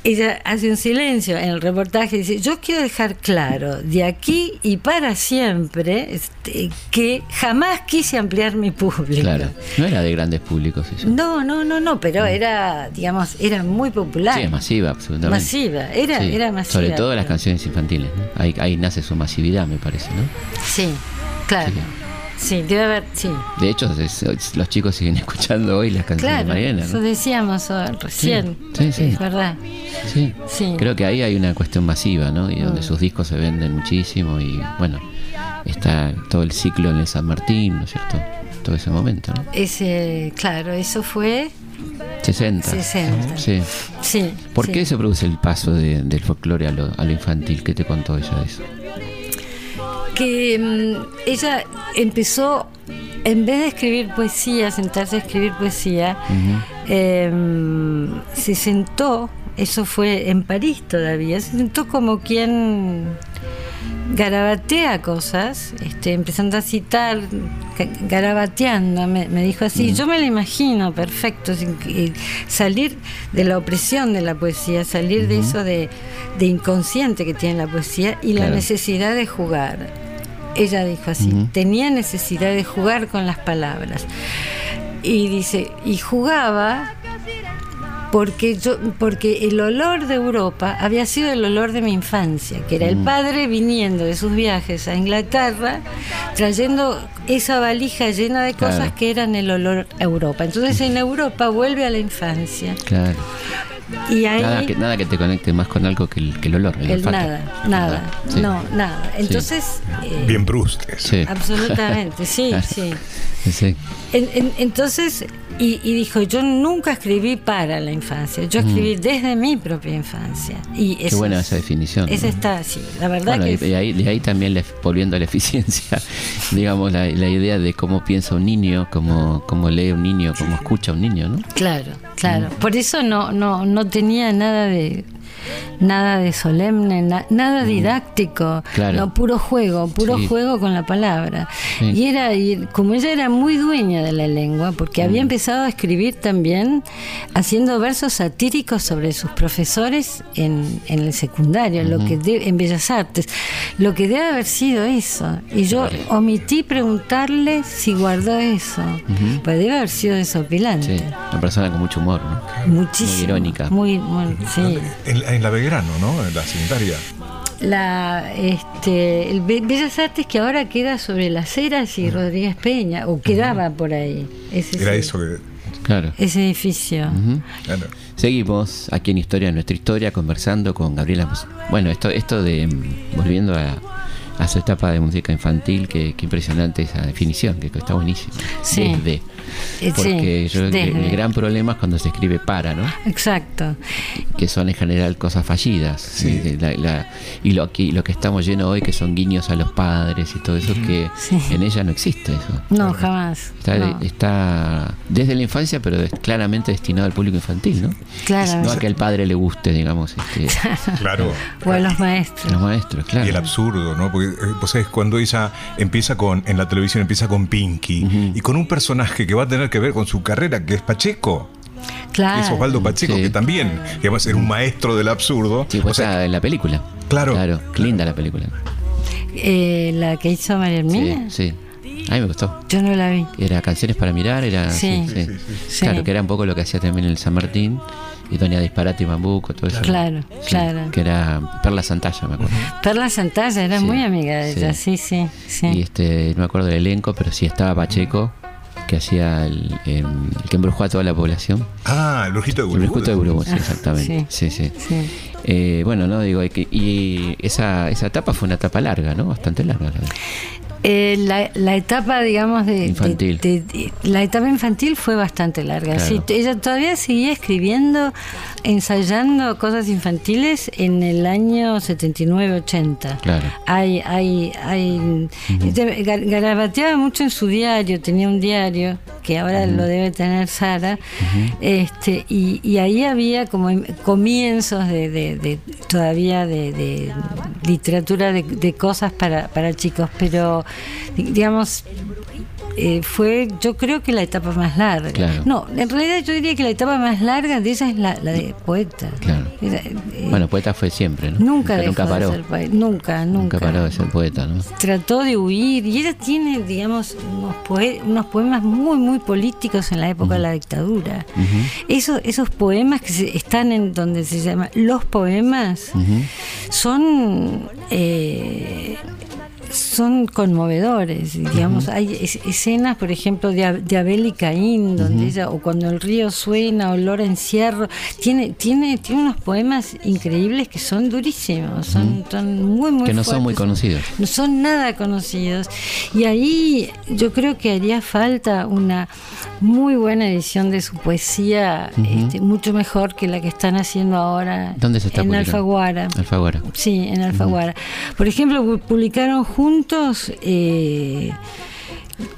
Ella hace un silencio en el reportaje y dice, yo quiero dejar claro de aquí y para siempre este, que jamás quise ampliar mi público. Claro, no era de grandes públicos eso. No, no, no, no, pero era, digamos, era muy popular. Sí, es masiva, absolutamente. Masiva, era, Sí, era masiva. Sobre todo las canciones infantiles, ¿no? Ahí, ahí nace su masividad, me parece, ¿no? Sí, claro. Sí. Sí, debe haber, sí. De hecho, es- es- los chicos siguen escuchando hoy las canciones Claro, de Mariana, eso ¿no? decíamos oh, recién. Sí, sí, sí. Es verdad. Sí. Sí. Creo que ahí hay una cuestión masiva, ¿no? Y donde Mm. sus discos se venden muchísimo y, bueno, está todo el ciclo en el San Martín, ¿no es cierto? Todo ese momento, ¿no? Ese, claro, eso fue 60. 60. Sí. Sí. ¿Por sí. qué se produce el paso de- del folclore a lo, a lo infantil? ¿Qué te contó ella de eso? Que mm, ella empezó, en vez de escribir poesía, sentarse a escribir poesía, eh, se sentó, eso fue en París todavía, se sentó como quien garabatea cosas, este, empezando a citar, ga- garabateando, me, me dijo así, yo me lo imagino perfecto, sin que- salir de la opresión de la poesía, salir de eso de, de inconsciente que tiene la poesía y la necesidad de jugar. Ella dijo así, tenía necesidad de jugar con las palabras. Y dice, y jugaba porque yo porque el olor de Europa había sido el olor de mi infancia, que era el padre viniendo de sus viajes a Inglaterra, trayendo esa valija llena de cosas Claro. que eran el olor a Europa. Entonces en Europa vuelve a la infancia. Claro. Y ahí Nada que, nada que te conecte más con algo que el, que el olor. El, el olfato. nada, nada, Sí. no, nada. Entonces eh, Bien eso. Sí. absolutamente, sí. Sí. En- en- entonces, y, y dijo, yo nunca escribí para la infancia, yo escribí desde mi propia infancia. Y Mm. Qué eso buena es- esa definición. Esa ¿no? está así, la verdad Bueno, que y de ahí, de ahí también, la- volviendo a la eficiencia, digamos, la, la idea de cómo piensa un niño, cómo, cómo lee un niño, cómo escucha un niño, ¿no? Claro, claro. Por eso no, no, no tenía nada de nada de solemne, na- nada didáctico, Claro. no puro juego, puro Sí. juego con la palabra. Sí. Y era y como ella era muy dueña de la lengua, porque había empezado a escribir también haciendo versos satíricos sobre sus profesores en, en el secundario, lo que de- en Bellas Artes, lo que debe haber sido eso. Y yo omití preguntarle si guardó eso, pues debe haber sido desopilante. Sí, una persona con mucho humor, ¿no? Muchísimo. Muy irónica. Muy, muy- sí. En la Belgrano, ¿no? En la secundaria. La, este, el Be- Bellas Artes que ahora queda sobre las Heras y Rodríguez Peña, o quedaba por ahí. Ese, Era sí, eso que. Claro. ese edificio. Claro. Seguimos aquí en Historia de Nuestra Historia conversando con Gabriela. Bueno, esto, esto de. mm, Volviendo a, a su etapa de música infantil, que, que impresionante esa definición, que está buenísima. Sí. Desde. Eh, Porque sí, yo creo que desde. el gran problema es cuando se escribe para, ¿no? Exacto. que son en general cosas fallidas eh, la- la- y lo que lo que estamos llenos hoy que son guiños a los padres y todo eso que Sí. en ella no existe eso No, jamás. está, no. está desde la infancia pero es claramente destinado al público infantil no Claramente. no a que al padre le guste digamos este, Claro. O a los maestros. los maestros claro Y el absurdo, ¿no? Porque eh, vos sabés, cuando ella empieza con, en la televisión empieza con Pinky y con un personaje que va a tener que ver con su carrera, que es Pacheco, que Claro. es Osvaldo Pacheco, Sí. que también, que va a ser un maestro del absurdo. sí, pues O sea, en la película Claro. claro linda la película Eh, la que hizo María Hermina. sí sí a mí me gustó Yo no la vi. era canciones para mirar era Sí. sí, sí. Sí. claro que era un poco lo que hacía también el San Martín y Doña Disparate y Bambuco todo eso Claro, Sí, claro. que era Perla Santalla me acuerdo Perla Santalla era Sí, muy amiga de sí. ella, sí, sí, sí. y este no me acuerdo del elenco pero sí estaba Pacheco que hacía el, el- el que embrujó a toda la población. Ah, el brujito de el Burgos. brujito de Burgos. Sí, Ah, exactamente. Sí sí, Sí. Eh, bueno no digo y, que- y esa esa etapa fue una etapa larga no bastante larga la- Eh, la, la etapa, digamos, de, Infantil. de- de- la etapa infantil fue bastante larga. Claro. Sí, ella todavía seguía escribiendo, ensayando cosas infantiles en el año 79-80. Claro. Hay, hay, hay, este, gar- garabateaba mucho en su diario, tenía un diario que ahora lo debe tener Sara, este, y, y ahí había como em- comienzos de, todavía de, literatura de, cosas para, para chicos, pero digamos eh, fue yo creo que la etapa más larga. Claro. No, en realidad yo diría que la etapa más larga de ella es la, la de poeta. claro Eh, bueno, poeta fue siempre, ¿no? Nunca, nunca paró. De ser nunca, nunca. Nunca paró de ser poeta, ¿no? Trató de huir y ella tiene, digamos, unos, poemas muy, muy políticos en la época de la dictadura. esos, esos poemas que están en donde se llama Los Poemas son... Eh, son conmovedores, digamos, hay escenas, por ejemplo, de, de Abel y Caín, donde ella, o cuando el río suena, olor a encierro, tiene, tiene, tiene unos poemas increíbles que son durísimos, son, muy, muy Que no son muy conocidos. No son nada conocidos. Y ahí yo creo que haría falta una muy buena edición de su poesía, este, mucho mejor que la que están haciendo ahora ¿Dónde se está en Alfaguara. Alfaguara. Sí, en Alfaguara. Por ejemplo, publicaron juntos eh,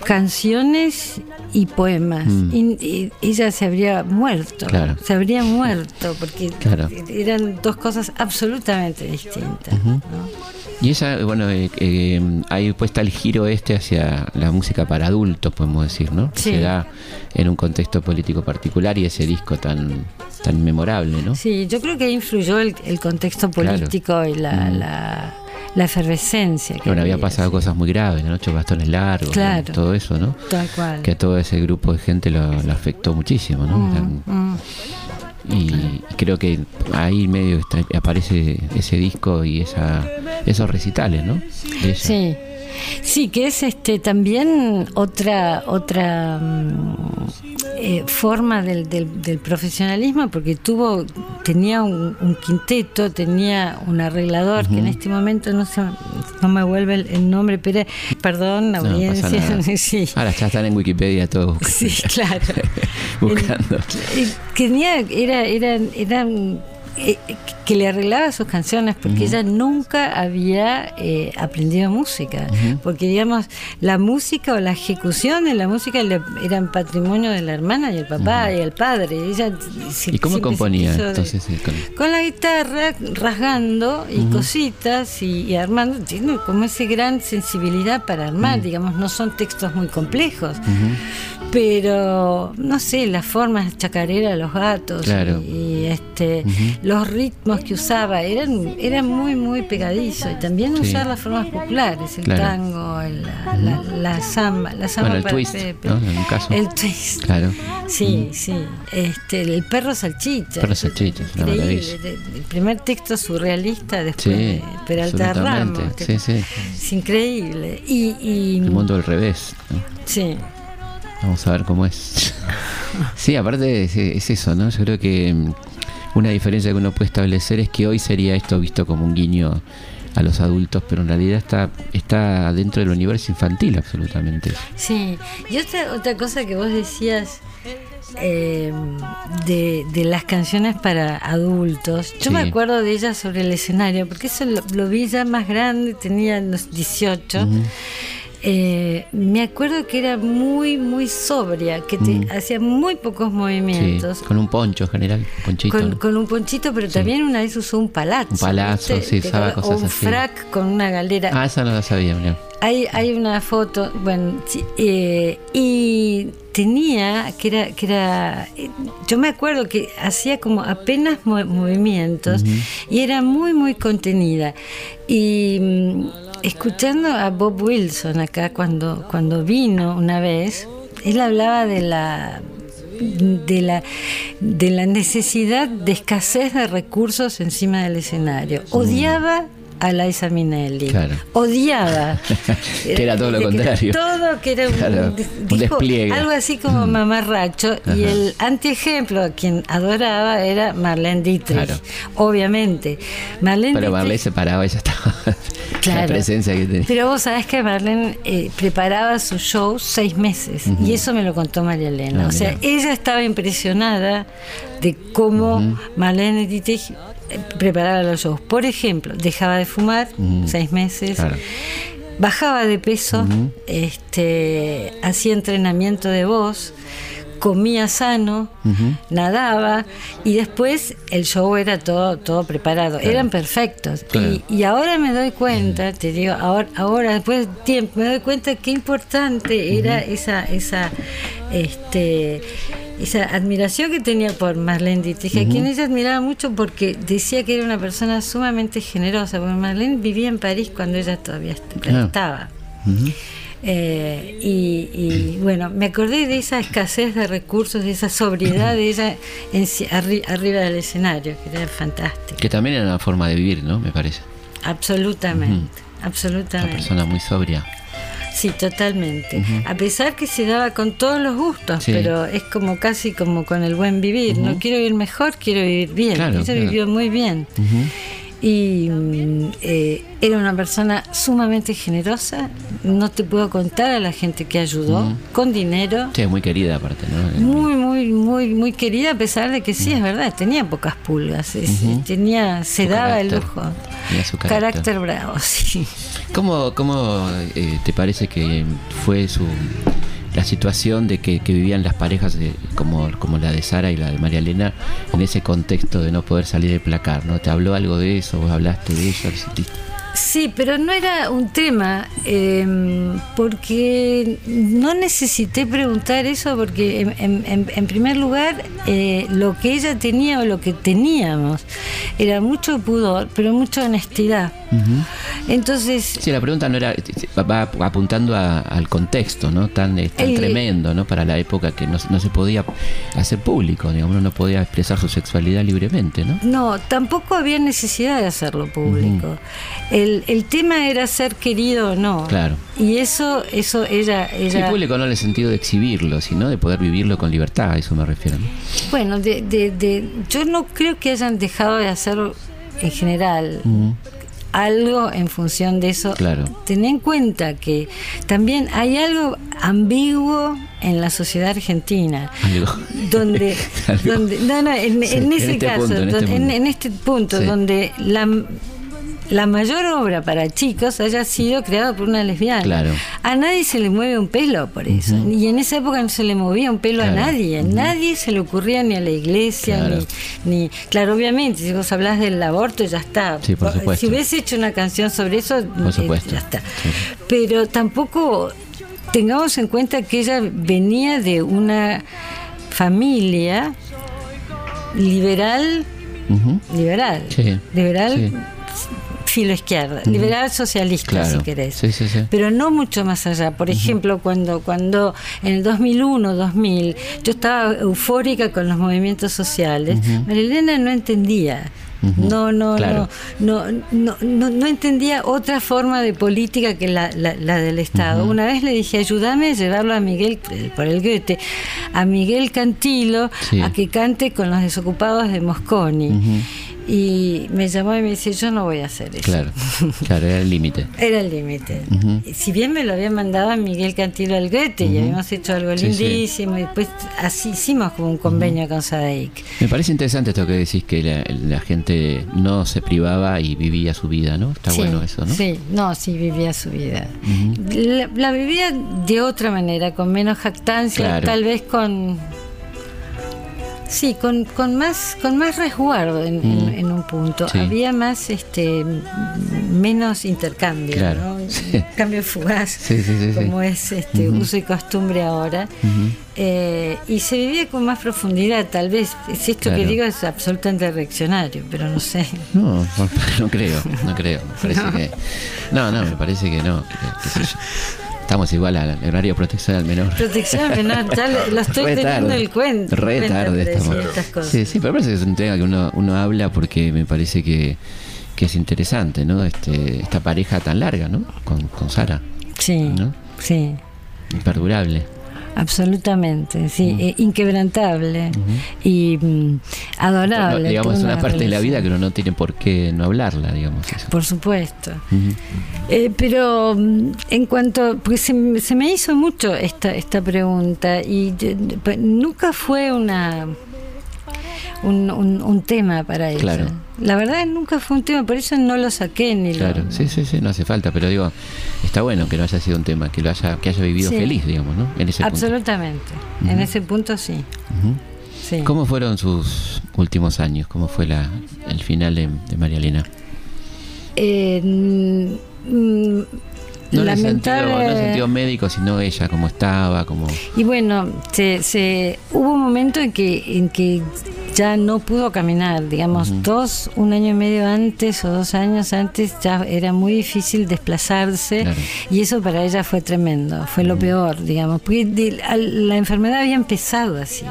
canciones y poemas. Mm. Y, ella se habría muerto. Se habría muerto porque eran dos cosas absolutamente distintas. Y esa, bueno, eh, eh, ahí puesta el giro este hacia la música para adultos, podemos decir, ¿no? Se da en un contexto político particular y ese disco tan tan memorable, ¿no? Sí, yo creo que influyó el, contexto político y la mm la efervescencia. Que bueno, había pasado cosas muy graves, ¿no? Ocho bastones largos, todo eso, ¿no? Tal cual. Que a todo ese grupo de gente lo, afectó muchísimo, ¿no? Mm, mm. Y creo que ahí medio aparece ese disco y esa, esos recitales, ¿no? Sí. Sí, que es este también otra otra mm, eh, forma del, del, profesionalismo, porque tuvo tenía un, quinteto, tenía un arreglador que en este momento no se, no me vuelve el, nombre, pero perdón, la audiencia. Ahora ya están en Wikipedia todos. Sí, claro. buscando. tenía era era eran eh, que le arreglaba sus canciones porque ella nunca había eh, aprendido música. Porque digamos la música o la ejecución de la música eran patrimonio de la hermana y el papá y el padre. Ella y cómo componía entonces con... la guitarra rasgando y cositas y, armando tiene como esa gran sensibilidad para armar digamos no son textos muy complejos. Pero no sé las formas chacarera de los gatos y, este los ritmos que usaba eran eran muy muy pegadizos y también usar las formas populares el tango la, samba la samba el twist el twist. Claro. Sí sí. Este el perro salchicha. Perro salchicha el primer texto surrealista después de Peralta Ramos sí, sí. es increíble. Y, el mundo al revés sí. Vamos a ver cómo es. sí, aparte es, eso, ¿no? Yo creo que mm, una diferencia que uno puede establecer es que hoy sería esto visto como un guiño a los adultos, pero en realidad está, está dentro del universo infantil absolutamente. Sí, y otra, otra cosa que vos decías em, de, las canciones para adultos, yo me acuerdo de ella sobre el escenario, porque eso lo, vi ya más grande, tenía los 18. Eh, me acuerdo que era muy, muy sobria, que te mm. hacía muy pocos movimientos. con un poncho general, ponchito. Con, un ponchito, pero también una vez usó un palazzo. Un palazzo, sí, cosas o un frac con una galera. Ah, esa no la sabía, mira. Hay, hay una foto, bueno, eh, y tenía, que era, que era, eh, yo me acuerdo que hacía como apenas movimientos y era muy, muy contenida. Y mm, escuchando a Bob Wilson acá cuando, cuando vino una vez, él hablaba de la de la, de la necesidad de escasez de recursos encima del escenario. Odiaba a Liza Minnelli. Odiaba. que era todo lo contrario. Todo que era un, despliegue. Algo así como mm. mamarracho. Y el antiejemplo a quien adoraba era Marlene Dietrich. Obviamente. Marlene Pero Marlene se paraba y ya estaba. La presencia que tenía. Pero vos sabés que Marlene eh, preparaba su show seis meses. Y eso me lo contó María Elena. Ah, o sea, ella estaba impresionada de cómo Marlene Dietrich preparaba los shows. Por ejemplo, dejaba de fumar seis meses. Bajaba de peso, este, hacía entrenamiento de voz, comía sano, nadaba y después el show era todo, todo preparado. Eran perfectos. Y, ahora me doy cuenta, te digo, ahora, ahora después de tiempo, me doy cuenta qué importante era esa, esa, este, esa admiración que tenía por Marlene Dietrich, a quien ella admiraba mucho porque decía que era una persona sumamente generosa, porque Marlene vivía en París cuando ella todavía Ah. estaba. Eh, y, y, bueno, me acordé de esa escasez de recursos, de esa sobriedad de ella en arri- arriba del escenario, que era fantástico. Que también era una forma de vivir, ¿no? Me parece. Absolutamente, Una absolutamente. persona muy sobria. Sí, totalmente. A pesar que se daba con todos los gustos, Sí. pero es como casi como con el buen vivir. No quiero vivir mejor, quiero vivir bien. Claro, Ella claro. vivió muy bien. Y mm, eh, era una persona sumamente generosa. No te puedo contar a la gente que ayudó con dinero. Sí, muy querida aparte, ¿no? Muy, muy, muy, muy querida, a pesar de que sí, es verdad, tenía pocas pulgas, es- tenía, se daba el lujo. Tenía su carácter. bravo, sí. ¿Cómo, cómo eh, te parece que fue su la situación de que, que vivían las parejas de- como, como la de Sara y la de María Elena en ese contexto de no poder salir del placar? ¿no? ¿Te habló algo de eso? ¿Vos hablaste de eso? ¿Lo sentiste? Sí, pero no era un tema, eh, porque no necesité preguntar eso, porque en, en- en- en primer lugar, eh, lo que ella tenía o lo que teníamos era mucho pudor, pero mucha honestidad. Entonces, Sí, la pregunta no era, va apuntando a- al contexto, ¿no? Tan, eh, tan El- tremendo, ¿no? Para la época que no, no se podía hacer público, digamos, uno no podía expresar su sexualidad libremente, ¿no? no, tampoco había necesidad de hacerlo público. El, el tema era ser querido o no. Claro. Y eso, eso ella, Sí, ella público no en el sentido de exhibirlo, sino de poder vivirlo con libertad, a eso me refiero. ¿no? Bueno, de, de, de- yo no creo que hayan dejado de hacer en general algo en función de eso. Claro. Ten en cuenta que también hay algo ambiguo en la sociedad argentina. Algo. Donde, Algo. donde no, no, en, Sí, en en ese este caso, punto, en este en, este punto, Sí. donde la, la mayor obra para chicos haya sido creada por una lesbiana. Claro. A nadie se le mueve un pelo por eso. Y en esa época no se le movía un pelo Claro. a nadie. Nadie se le ocurría ni a la iglesia, Claro. ni, ni. Claro, obviamente, si vos hablás del aborto, ya está. Sí, por supuesto. Si hubiese hecho una canción sobre eso, eh, supuesto. ya está. Sí. Pero tampoco tengamos en cuenta que ella venía de una familia liberal, liberal, Sí, liberal sí. Filo izquierda, liberal socialista Claro. si querés. Sí, sí, sí. Pero no mucho más allá. Por ejemplo, cuando cuando en el 2001, 2000, yo estaba eufórica con los movimientos sociales, María Elena no entendía. No, no, Claro. no, no, no, no, no entendía otra forma de política que la, la- la del Estado. Una vez le dije, ayúdame a llevarlo a Miguel, por el Goethe, a Miguel Cantilo, Sí. a que cante con los desocupados de Mosconi. Y me llamó y me dice, yo no voy a hacer eso. Claro, claro, era el límite. Era el límite. Si bien me lo había mandado a Miguel Cantilo al Goethe y habíamos hecho algo Sí, sí. lindísimo, y después así hicimos como un convenio con Sadaic. Me parece interesante esto que decís, que la, la gente no se privaba y vivía su vida, ¿no? Está Sí, bueno eso, ¿no? Sí, no, sí vivía su vida. la, la vivía de otra manera, con menos jactancia, Claro. tal vez con. Sí, con, con más con más resguardo en, en- en un punto. Sí. Había más este menos intercambio, Claro, ¿no? sí. Cambio fugaz, Sí, como es este uso y costumbre ahora. Eh, y se vivía con más profundidad, tal vez. Si esto que digo es absolutamente reaccionario, pero no sé. No, no, no creo, no creo. Me parece que. No, no, me parece que no. que-. Estamos igual al horario protección al menor. Protección menor, ya lo, lo estoy Re teniendo tarde. el cuento. Re tarde estamos. estas cosas. Sí, sí, pero parece que es un tema que uno, uno habla porque me parece que, que es interesante, ¿no? Este, esta pareja tan larga, ¿no? Con, con Sara, Sí, ¿no? sí, imperdurable. Absolutamente, sí, eh, inquebrantable y mm, adorable. No, digamos, es una parte de la vida que uno no tiene por qué no hablarla, digamos. Eso. Por supuesto. Eh, pero mm, en cuanto, porque se, me- se me hizo mucho esta, esta pregunta y de- pa- nunca fue una un, un- un tema para ella. Claro. La verdad nunca fue un tema, por eso no lo saqué ni Claro, lo... sí, sí, sí, no hace falta, pero digo, está bueno que no haya sido un tema, que lo haya, que haya vivido Sí. feliz, digamos, ¿no? En ese punto. Absolutamente. En ese punto sí. ¿Cómo fueron sus últimos años? ¿Cómo fue la, el final de, de María Elena? Eh, mm, No en, el lamentable- sentido, no en el sentido médico, sino ella, cómo estaba, como... Y bueno, se, se- hubo un momento en que, en que ya no pudo caminar, digamos, dos, un año y medio antes o dos años antes ya era muy difícil desplazarse Claro. y eso para ella fue tremendo, fue lo peor, digamos, porque de- la enfermedad había empezado así,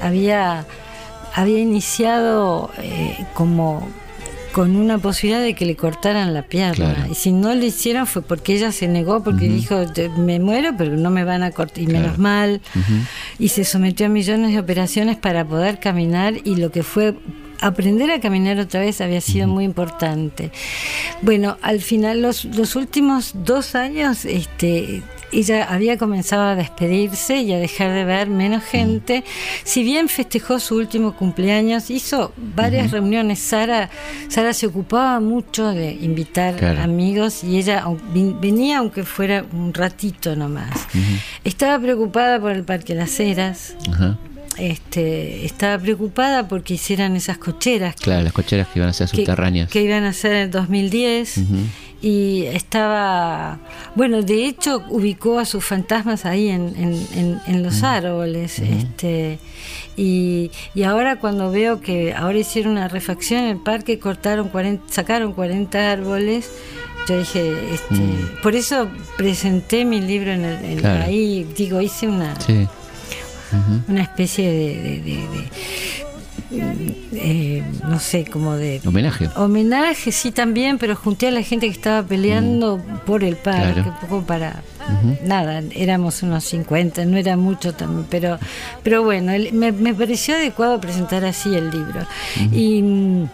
había, había iniciado eh, como con una posibilidad de que le cortaran la pierna. Claro. Y si no le hicieron fue porque ella se negó, porque dijo, "Te- me muero, pero no me van a cortar, y menos mal. Y se sometió a millones de operaciones para poder caminar y lo que fue... Aprender a caminar otra vez había sido muy importante. Bueno, al final, los, los últimos dos años, este, ella había comenzado a despedirse y a dejar de ver menos gente. Si bien festejó su último cumpleaños, hizo varias reuniones. Sara, Sara se ocupaba mucho de invitar Claro. amigos y ella venía aunque fuera un ratito nomás. Estaba preocupada por el Parque Las Heras. Este, estaba preocupada porque hicieran esas cocheras Claro, las cocheras que iban a ser subterráneas. que iban a ser en 2010 y estaba bueno de hecho ubicó a sus fantasmas ahí en, en- en- en los árboles este y, y ahora cuando veo que ahora hicieron una refacción en el parque cortaron 40, sacaron 40 árboles yo dije este, por eso presenté mi libro en el, en- Claro. ahí digo hice una Sí. una especie de, de- de- de- eh, no sé como de Homenaje. Homenaje, sí, también, pero junté a la gente que estaba peleando por el parque, Claro. un poco para. Nada, éramos unos 50, no era mucho también, pero, pero bueno, me, me pareció adecuado presentar así el libro. Y.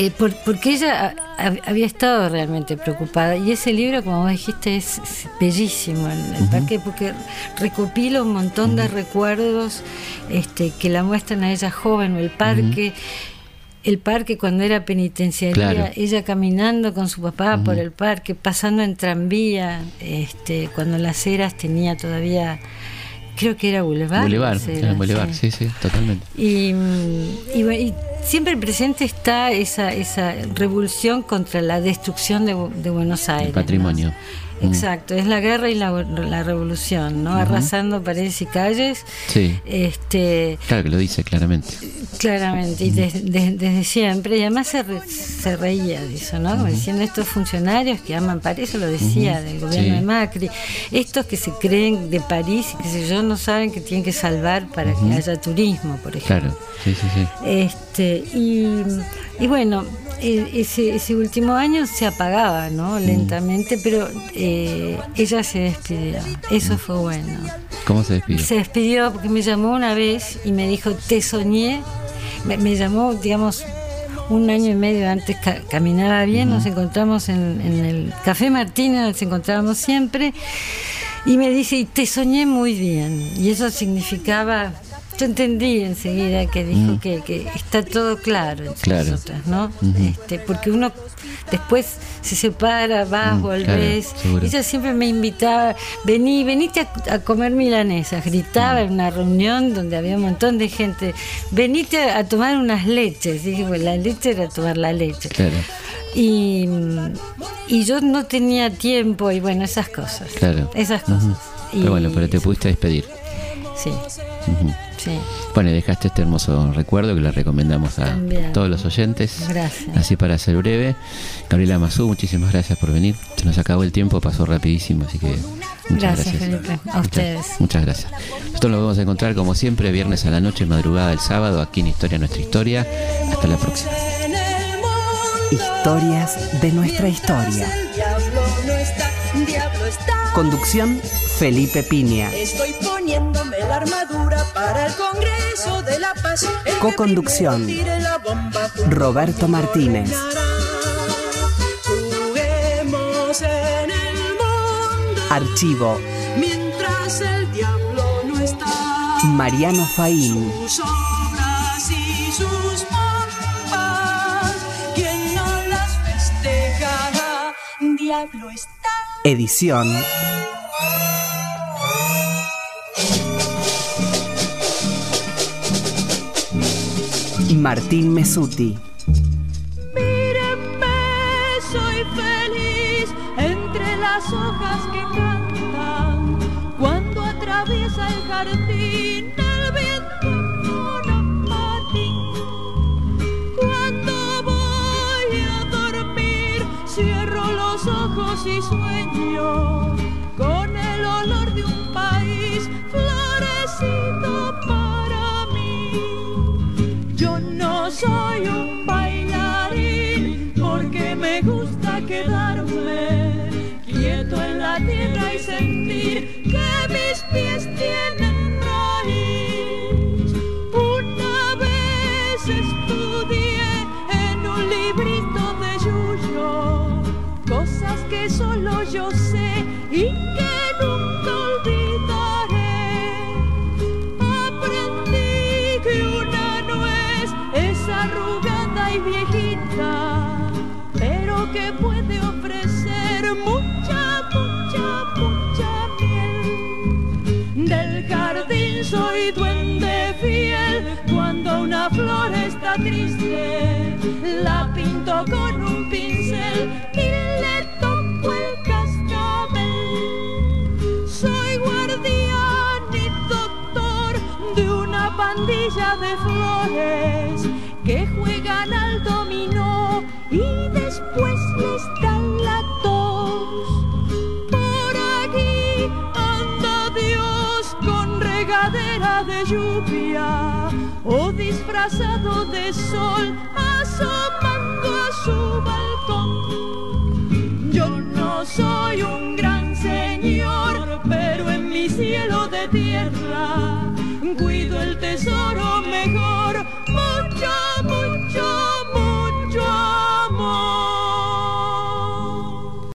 eh, por- porque ella ha- ha- había estado realmente preocupada y ese libro, como vos dijiste, es, es bellísimo el, el parque porque recopila un montón de recuerdos este, que la muestran a ella joven el parque. El parque cuando era penitenciaría, Claro. ella caminando con su papá por el parque, pasando en tranvía, este, cuando las eras tenía todavía, creo que era Boulevard. Boulevard, era Boulevard, sí, sí, totalmente. y, mm, y bueno, y siempre presente está esa, esa revolución contra la destrucción de, Bu- de Buenos Aires. ¿no? patrimonio. Exacto, es la guerra y la, la revolución, ¿no? Arrasando paredes y calles. Sí. Este, Claro que lo dice claramente. Claramente, y des- de- desde siempre, y además se, re- se reía de eso, ¿no? Como diciendo estos funcionarios que aman París, eso lo decía del gobierno Sí. de Macri, estos que se creen de París y que sé yo, no saben que tienen que salvar para que haya turismo, por ejemplo. Claro, sí, sí, sí. Este, y, y bueno, e- ese, ese último año se apagaba, ¿no? Lentamente, pero eh, ella se despidió. Eso fue bueno. ¿Cómo se despidió? Se despidió porque me llamó una vez y me dijo, te soñé. Me, me llamó, digamos, un año y medio antes, ca- caminaba bien, nos encontramos en, en el Café Martínez, nos encontrábamos siempre, y me dice, y te soñé muy bien. Y eso significaba, yo entendí enseguida que dijo que, que está todo claro entre Claro. nosotras, ¿no? este, porque uno después se separa, vas, Mm, volvés. claro, ella siempre me invitaba, vení, venite a, a comer milanesas, gritaba en una reunión donde había un montón de gente, venite a, tomar unas leches. Dije, bueno, la leche era tomar la leche. Claro, Y, y yo no tenía tiempo y bueno, esas cosas. claro. Esas cosas. Y- Pero bueno, pero te pudiste despedir. Sí. Sí. Bueno, y dejaste este hermoso recuerdo que le recomendamos a También. todos los oyentes. Gracias. Así para ser breve. Gabriela Mazú, muchísimas gracias por venir. Se nos acabó el tiempo, pasó rapidísimo, así que muchas Gracias, gracias. Felipe. A Muchas- ustedes. Muchas gracias. Nosotros nos vamos a encontrar como siempre viernes a la noche, madrugada del sábado, aquí en Historia Nuestra Historia. Hasta la próxima. Historias de nuestra historia. el diablo no está, diablo está. Conducción Felipe Piña. Estoy poniéndome la armadura para el Congreso de la Paz. Coconducción. Roberto Martínez. Juguemos en el mundo Archivo mientras el diablo no está. Mariano Faín. Sus obras y sus pompas, quien no las festeja, diablo está. Edición Martín Mesuti. Míreme, soy feliz entre las hojas que cantan cuando atraviesa el jardín el viento Cuando voy a dormir cierro los ojos y sueño soy un bailarín porque me gusta quedarme la pinto con un pincel y le toco el cascabel. Soy guardián y doctor de una pandilla de flores que juegan al dominó y después les dan la tos. Por aquí anda Dios con regadera de lluvia o disfrazado de sol soy un gran señor, pero en mi cielo de tierra cuido el tesoro mejor.